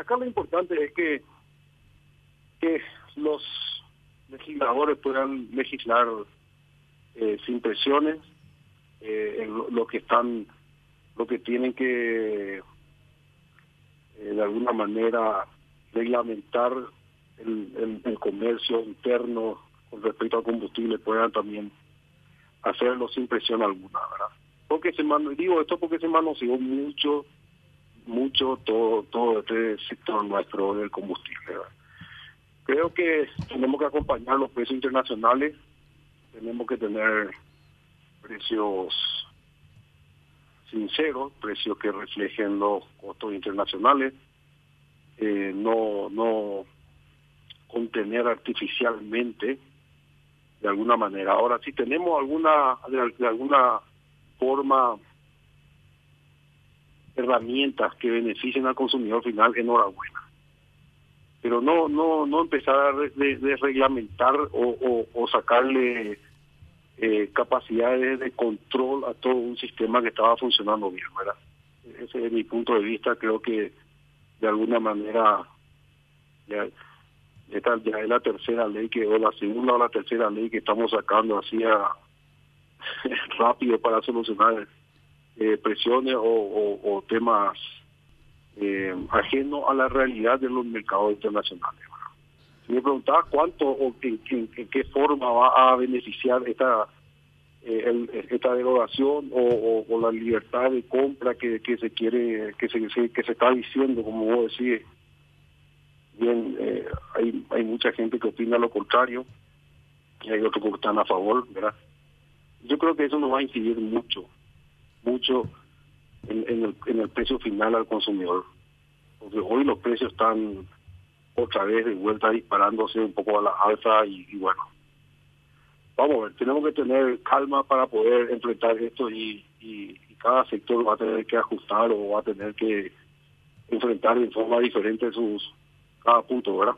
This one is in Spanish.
acá lo importante es que, que los legisladores puedan legislar eh, sin presiones, eh, lo que están, lo que tienen que eh, de alguna manera reglamentar el, el, comercio interno con respecto al combustible puedan también hacerlo sin presión alguna, ¿verdad? Porque se digo esto porque se manoseó mucho, mucho todo, todo este sector nuestro del combustible. Creo que tenemos que acompañar los precios internacionales, tenemos que tener precios sinceros, precios que reflejen los costos internacionales, eh, no, no contener artificialmente de alguna manera. Ahora, si tenemos alguna, de, alguna forma, herramientas que beneficien al consumidor final, enhorabuena. Pero no no no empezar a de, reglamentar o, o, sacarle eh, capacidades de control a todo un sistema que estaba funcionando bien, ¿verdad? Ese es mi punto de vista. Creo que de alguna manera esta ya es la tercera ley que o la segunda o la tercera ley que estamos sacando así rápido para solucionar eh, presiones o, temas eh, ajenos a la realidad de los mercados internacionales. Me preguntaba cuánto o en, qué forma va a beneficiar esta eh, esta derogación o, la libertad de compra que, que se quiere que se, que se está diciendo como vos decís bien eh, hay, hay mucha gente que opina lo contrario y hay otros que están a favor, ¿verdad? Yo creo que eso nos va a incidir mucho, mucho en, el, en el precio final al consumidor. Porque hoy los precios están otra vez de vuelta disparándose un poco a la alza y, bueno, vamos a ver, tenemos que tener calma para poder enfrentar esto y, y, cada sector va a tener que ajustar o va a tener que enfrentar de forma diferente sus cada punto, ¿verdad?